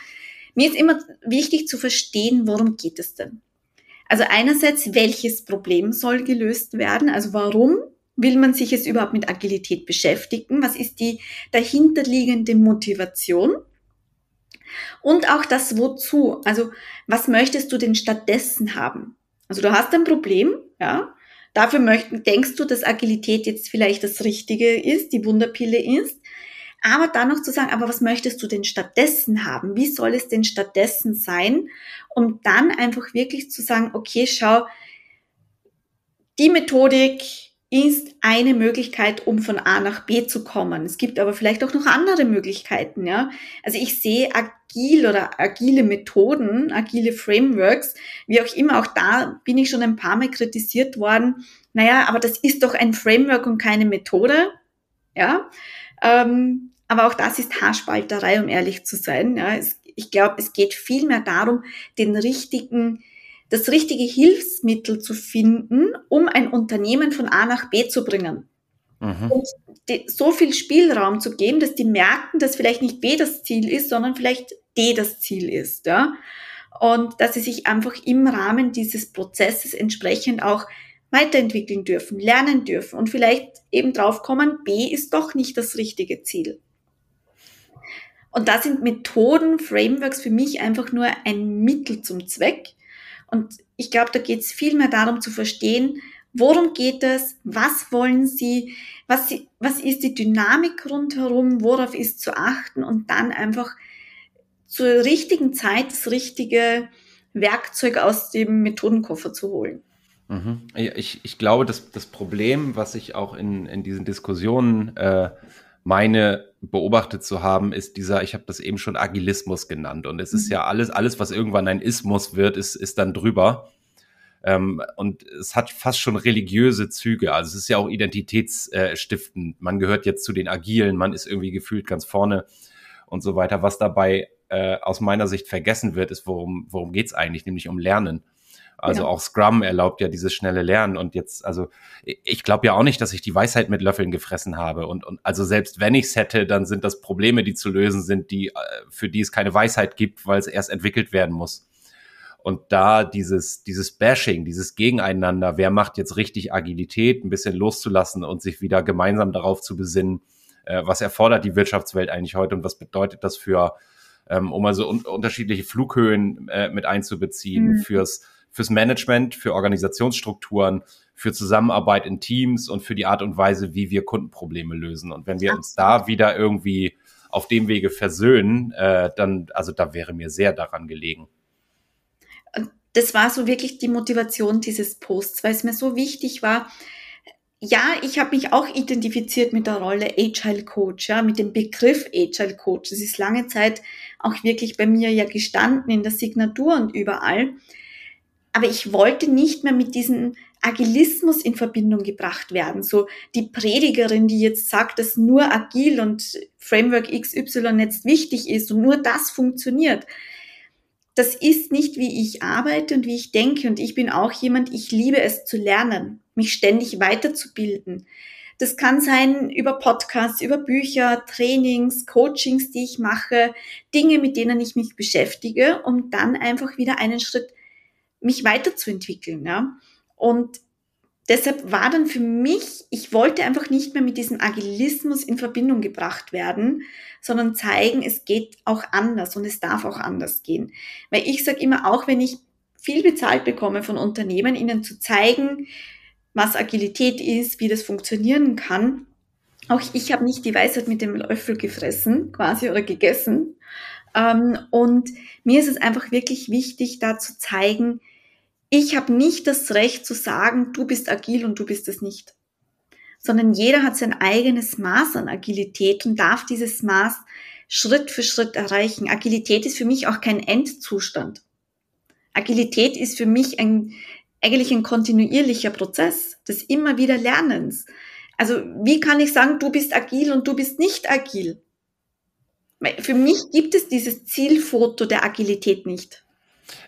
mir ist immer wichtig zu verstehen, worum geht es denn? Also einerseits, welches Problem soll gelöst werden? Also warum will man sich jetzt überhaupt mit Agilität beschäftigen? Was ist die dahinterliegende Motivation? Und auch das Wozu. Also, was möchtest du denn stattdessen haben? Also, du hast ein Problem, ja. Dafür möchten, denkst du, dass Agilität jetzt vielleicht das Richtige ist, die Wunderpille ist. Aber dann noch zu sagen, aber was möchtest du denn stattdessen haben? Wie soll es denn stattdessen sein? Um dann einfach wirklich zu sagen, okay, schau, die Methodik, ist eine Möglichkeit, um von A nach B zu kommen. Es gibt aber vielleicht auch noch andere Möglichkeiten, ja. Also ich sehe agil oder agile Methoden, agile Frameworks, wie auch immer, auch da bin ich schon ein paar Mal kritisiert worden. Naja, aber das ist doch ein Framework und keine Methode, ja. Ähm, aber auch das ist Haarspalterei, um ehrlich zu sein. Ja. Es, ich glaube, es geht vielmehr darum, den richtigen das richtige Hilfsmittel zu finden, um ein Unternehmen von A nach B zu bringen. Mhm. Und so viel Spielraum zu geben, dass die merken, dass vielleicht nicht B das Ziel ist, sondern vielleicht D das Ziel ist. Ja? Und dass sie sich einfach im Rahmen dieses Prozesses entsprechend auch weiterentwickeln dürfen, lernen dürfen und vielleicht eben draufkommen, B ist doch nicht das richtige Ziel. Und da sind Methoden, Frameworks für mich einfach nur ein Mittel zum Zweck, und ich glaube, da geht es viel mehr darum zu verstehen, worum geht es, was wollen Sie, was, Sie, was ist die Dynamik rundherum, worauf ist zu achten und dann einfach zur richtigen Zeit das richtige Werkzeug aus dem Methodenkoffer zu holen. Mhm. Ich, ich glaube, dass das Problem, was ich auch in, in diesen Diskussionen äh, meine beobachtet zu haben, ist dieser, ich habe das eben schon Agilismus genannt. Und es ist mhm. ja alles, alles, was irgendwann ein Ismus wird, ist, ist dann drüber. Ähm, und es hat fast schon religiöse Züge. Also es ist ja auch identitätsstiftend. Man gehört jetzt zu den Agilen, man ist irgendwie gefühlt ganz vorne und so weiter. Was dabei äh, aus meiner Sicht vergessen wird, ist, worum, worum geht's eigentlich, nämlich um Lernen. Also ja. auch Scrum erlaubt ja dieses schnelle Lernen. Und jetzt, also ich glaube ja auch nicht, dass ich die Weisheit mit Löffeln gefressen habe. Und, und also selbst wenn ich es hätte, dann sind das Probleme, die zu lösen sind, die, äh, für die es keine Weisheit gibt, weil es erst entwickelt werden muss. Und da dieses, dieses Bashing, dieses Gegeneinander, wer macht jetzt richtig Agilität, ein bisschen loszulassen und sich wieder gemeinsam darauf zu besinnen, äh, was erfordert die Wirtschaftswelt eigentlich heute und was bedeutet das für, ähm, um also un unterschiedliche Flughöhen äh, mit einzubeziehen, mhm. fürs fürs Management, für Organisationsstrukturen, für Zusammenarbeit in Teams und für die Art und Weise, wie wir Kundenprobleme lösen. Und wenn wir uns da wieder irgendwie auf dem Wege versöhnen, äh, dann, also da wäre mir sehr daran gelegen. Das war so wirklich die Motivation dieses Posts, weil es mir so wichtig war. Ja, ich habe mich auch identifiziert mit der Rolle Agile Coach, ja, mit dem Begriff Agile Coach. Das ist lange Zeit auch wirklich bei mir ja gestanden in der Signatur und überall. Aber ich wollte nicht mehr mit diesem Agilismus in Verbindung gebracht werden. So die Predigerin, die jetzt sagt, dass nur agil und Framework XY jetzt wichtig ist und nur das funktioniert. Das ist nicht, wie ich arbeite und wie ich denke. Und ich bin auch jemand, ich liebe es zu lernen, mich ständig weiterzubilden. Das kann sein über Podcasts, über Bücher, Trainings, Coachings, die ich mache, Dinge, mit denen ich mich beschäftige, um dann einfach wieder einen Schritt mich weiterzuentwickeln. Ja? Und deshalb war dann für mich, ich wollte einfach nicht mehr mit diesem Agilismus in Verbindung gebracht werden, sondern zeigen, es geht auch anders und es darf auch anders gehen. Weil ich sage immer, auch wenn ich viel bezahlt bekomme von Unternehmen, ihnen zu zeigen, was Agilität ist, wie das funktionieren kann. Auch ich habe nicht die Weisheit mit dem Löffel gefressen, quasi oder gegessen. Ähm, und mir ist es einfach wirklich wichtig, da zu zeigen, ich habe nicht das Recht zu sagen, du bist agil und du bist es nicht. Sondern jeder hat sein eigenes Maß an Agilität und darf dieses Maß Schritt für Schritt erreichen. Agilität ist für mich auch kein Endzustand. Agilität ist für mich ein, eigentlich ein kontinuierlicher Prozess des immer wieder Lernens. Also wie kann ich sagen, du bist agil und du bist nicht agil? Für mich gibt es dieses Zielfoto der Agilität nicht.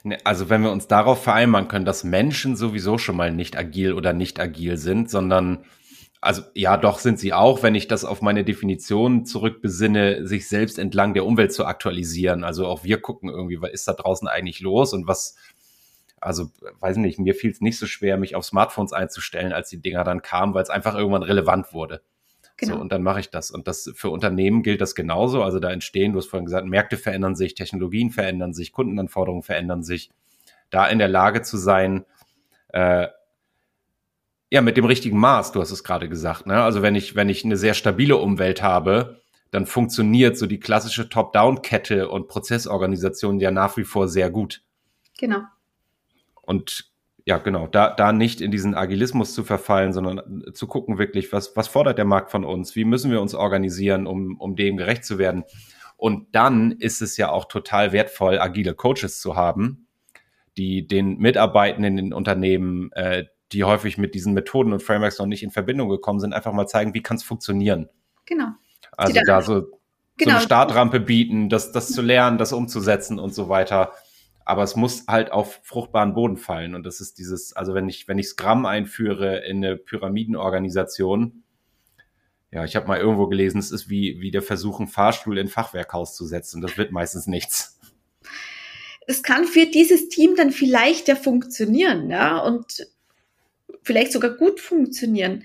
Ne, also wenn wir uns darauf vereinbaren können, dass Menschen sowieso schon mal nicht agil oder nicht agil sind, sondern also ja, doch sind sie auch, wenn ich das auf meine Definition zurückbesinne, sich selbst entlang der Umwelt zu aktualisieren. Also auch wir gucken irgendwie, was ist da draußen eigentlich los und was, also weiß nicht, mir fiel es nicht so schwer, mich auf Smartphones einzustellen, als die Dinger dann kamen, weil es einfach irgendwann relevant wurde. Genau. So, und dann mache ich das. Und das für Unternehmen gilt das genauso. Also da entstehen, du hast vorhin gesagt, Märkte verändern sich, Technologien verändern sich, Kundenanforderungen verändern sich. Da in der Lage zu sein, äh, ja, mit dem richtigen Maß, du hast es gerade gesagt. Ne? Also wenn ich, wenn ich eine sehr stabile Umwelt habe, dann funktioniert so die klassische Top-Down-Kette und Prozessorganisation ja nach wie vor sehr gut. Genau. Und ja, genau, da, da nicht in diesen Agilismus zu verfallen, sondern zu gucken wirklich, was, was fordert der Markt von uns? Wie müssen wir uns organisieren, um, um dem gerecht zu werden? Und dann ist es ja auch total wertvoll, agile Coaches zu haben, die den Mitarbeitenden in den Unternehmen äh, die häufig mit diesen Methoden und Frameworks noch nicht in Verbindung gekommen sind, einfach mal zeigen, wie kann es funktionieren. Genau. Also da, da so, genau. so eine Startrampe bieten, das, das zu lernen, das umzusetzen und so weiter. Aber es muss halt auf fruchtbaren Boden fallen. Und das ist dieses, also wenn ich, wenn ich Scrum einführe in eine Pyramidenorganisation, ja, ich habe mal irgendwo gelesen, es ist wie, wie der Versuch, einen Fahrstuhl in ein Fachwerkhaus zu setzen. Das wird meistens nichts. Es kann für dieses Team dann vielleicht ja funktionieren, ja. Und vielleicht sogar gut funktionieren.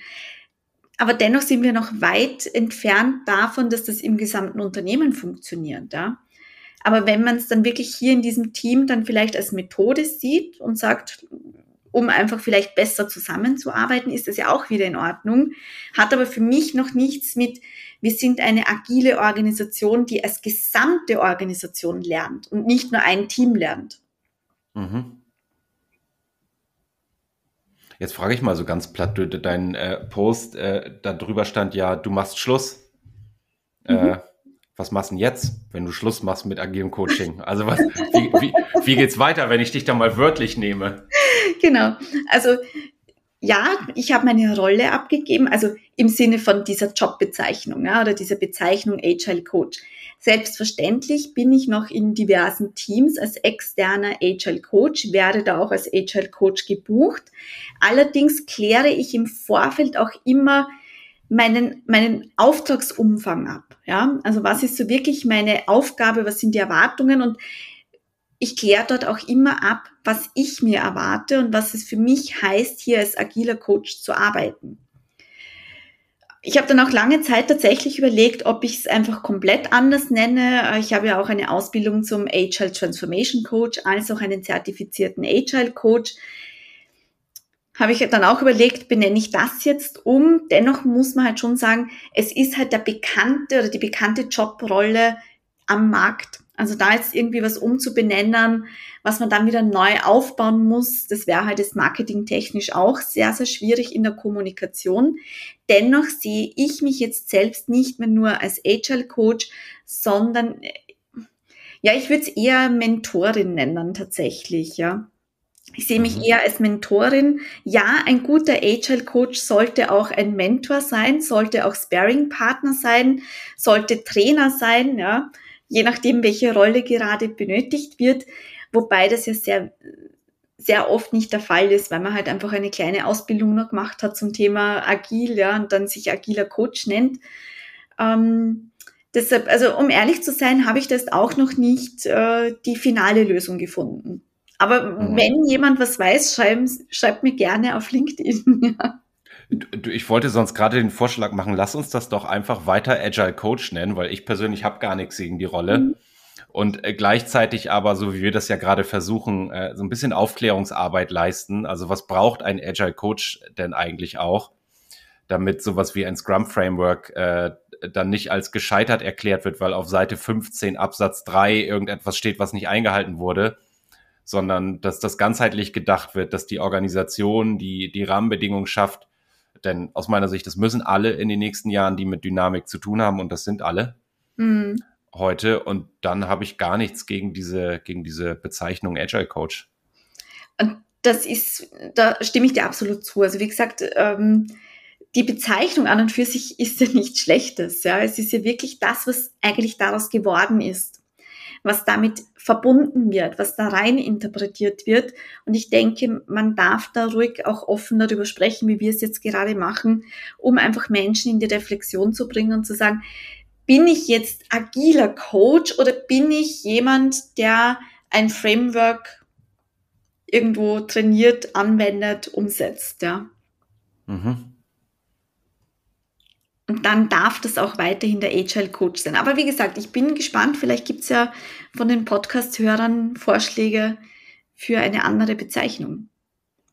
Aber dennoch sind wir noch weit entfernt davon, dass das im gesamten Unternehmen funktioniert. Ja? Aber wenn man es dann wirklich hier in diesem Team dann vielleicht als Methode sieht und sagt, um einfach vielleicht besser zusammenzuarbeiten, ist das ja auch wieder in Ordnung. Hat aber für mich noch nichts mit, wir sind eine agile Organisation, die als gesamte Organisation lernt und nicht nur ein Team lernt. Mhm. Jetzt frage ich mal so ganz platt, dein äh, Post, äh, da drüber stand ja, du machst Schluss. Äh, mhm. Äh, was machst du denn jetzt, wenn du Schluss machst mit agilem Coaching? Also was, wie, wie, wie geht's weiter, wenn ich dich da mal wörtlich nehme? Genau. Also ja, ich habe meine Rolle abgegeben, also im Sinne von dieser Jobbezeichnung ja, oder dieser Bezeichnung Agile Coach. Selbstverständlich bin ich noch in diversen Teams als externer Agile Coach, werde da auch als Agile Coach gebucht. Allerdings kläre ich im Vorfeld auch immer meinen, meinen Auftragsumfang ab. Ja, also was ist so wirklich meine Aufgabe? Was sind die Erwartungen? Und ich kläre dort auch immer ab, was ich mir erwarte und was es für mich heißt, hier als agiler Coach zu arbeiten ich habe dann auch lange Zeit tatsächlich überlegt, ob ich es einfach komplett anders nenne. Ich habe ja auch eine Ausbildung zum Agile Transformation Coach als auch einen zertifizierten Agile Coach. Habe ich dann auch überlegt, benenne ich das jetzt um? Dennoch muss man halt schon sagen, es ist halt der bekannte oder die bekannte Jobrolle am Markt. Also da jetzt irgendwie was umzubenennen, was man dann wieder neu aufbauen muss, das wäre halt das marketingtechnisch auch sehr, sehr schwierig in der Kommunikation. Dennoch sehe ich mich jetzt selbst nicht mehr nur als Agile Coach, sondern ja, ich würde es eher Mentorin nennen tatsächlich, ja. Ich sehe mich mhm. eher als Mentorin. Ja, ein guter Agile Coach sollte auch ein Mentor sein, sollte auch Sparing Partner sein, sollte Trainer sein, ja je nachdem, welche Rolle gerade benötigt wird, wobei das ja sehr, sehr oft nicht der Fall ist, weil man halt einfach eine kleine Ausbildung noch gemacht hat zum Thema Agil, ja, und dann sich agiler Coach nennt. Ähm, deshalb, also um ehrlich zu sein, habe ich das auch noch nicht äh, die finale Lösung gefunden. Aber mhm. wenn jemand was weiß, schreibt, schreibt mir gerne auf LinkedIn. Ich wollte sonst gerade den Vorschlag machen, lass uns das doch einfach weiter Agile Coach nennen, weil ich persönlich habe gar nichts gegen die Rolle. Mhm. Und äh, gleichzeitig aber, so wie wir das ja gerade versuchen, äh, so ein bisschen Aufklärungsarbeit leisten. Also was braucht ein Agile Coach denn eigentlich auch, damit sowas wie ein Scrum Framework äh, dann nicht als gescheitert erklärt wird, weil auf Seite 15 Absatz 3 irgendetwas steht, was nicht eingehalten wurde, sondern dass das ganzheitlich gedacht wird, dass die Organisation die, die Rahmenbedingungen schafft, denn aus meiner Sicht, das müssen alle in den nächsten Jahren, die mit Dynamik zu tun haben, und das sind alle mhm. heute. Und dann habe ich gar nichts gegen diese, gegen diese Bezeichnung Agile Coach. Und das ist, da stimme ich dir absolut zu. Also wie gesagt, ähm, die Bezeichnung an und für sich ist ja nichts Schlechtes. Ja, es ist ja wirklich das, was eigentlich daraus geworden ist was damit verbunden wird, was da rein interpretiert wird. Und ich denke, man darf da ruhig auch offen darüber sprechen, wie wir es jetzt gerade machen, um einfach Menschen in die Reflexion zu bringen und zu sagen, bin ich jetzt agiler Coach oder bin ich jemand, der ein Framework irgendwo trainiert, anwendet, umsetzt, ja? Mhm. Und dann darf das auch weiterhin der Agile Coach sein. Aber wie gesagt, ich bin gespannt. Vielleicht gibt's ja von den Podcast-Hörern Vorschläge für eine andere Bezeichnung.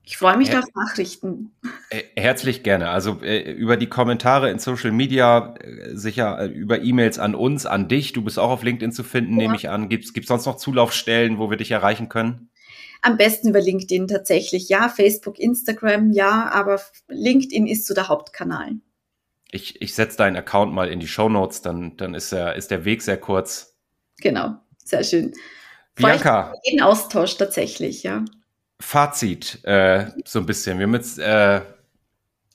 Ich freue mich Her auf Nachrichten. Äh, herzlich gerne. Also äh, über die Kommentare in Social Media, äh, sicher äh, über E-Mails an uns, an dich. Du bist auch auf LinkedIn zu finden, ja. nehme ich an. Gibt es sonst noch Zulaufstellen, wo wir dich erreichen können? Am besten über LinkedIn tatsächlich. Ja, Facebook, Instagram, ja, aber LinkedIn ist so der Hauptkanal ich, ich setze deinen Account mal in die Show Notes, dann, dann ist, der, ist der Weg sehr kurz. Genau, sehr schön. Bianca. Den Austausch tatsächlich, ja. Fazit, äh, so ein bisschen. Wir haben jetzt äh,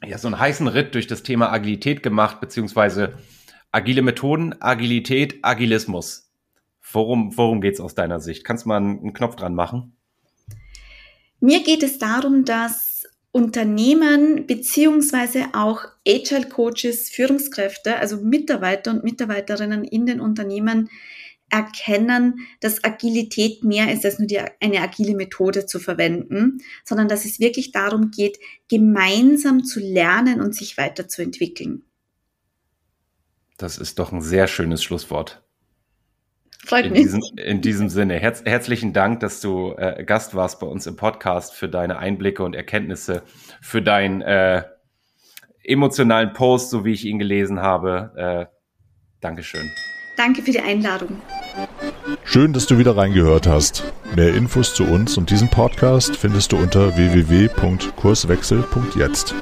ja, so einen heißen Ritt durch das Thema Agilität gemacht, beziehungsweise agile Methoden, Agilität, Agilismus. Worum, worum geht es aus deiner Sicht? Kannst du mal einen, einen Knopf dran machen? Mir geht es darum, dass Unternehmen beziehungsweise auch Agile Coaches, Führungskräfte, also Mitarbeiter und Mitarbeiterinnen in den Unternehmen erkennen, dass Agilität mehr ist als nur die, eine agile Methode zu verwenden, sondern dass es wirklich darum geht, gemeinsam zu lernen und sich weiterzuentwickeln. Das ist doch ein sehr schönes Schlusswort. Freut in mich. Diesem, in diesem Sinne, herz, herzlichen Dank, dass du äh, Gast warst bei uns im Podcast, für deine Einblicke und Erkenntnisse, für deinen äh, emotionalen Post, so wie ich ihn gelesen habe. Äh, Dankeschön. Danke für die Einladung. Schön, dass du wieder reingehört hast. Mehr Infos zu uns und diesem Podcast findest du unter www.kurswechsel.jetzt.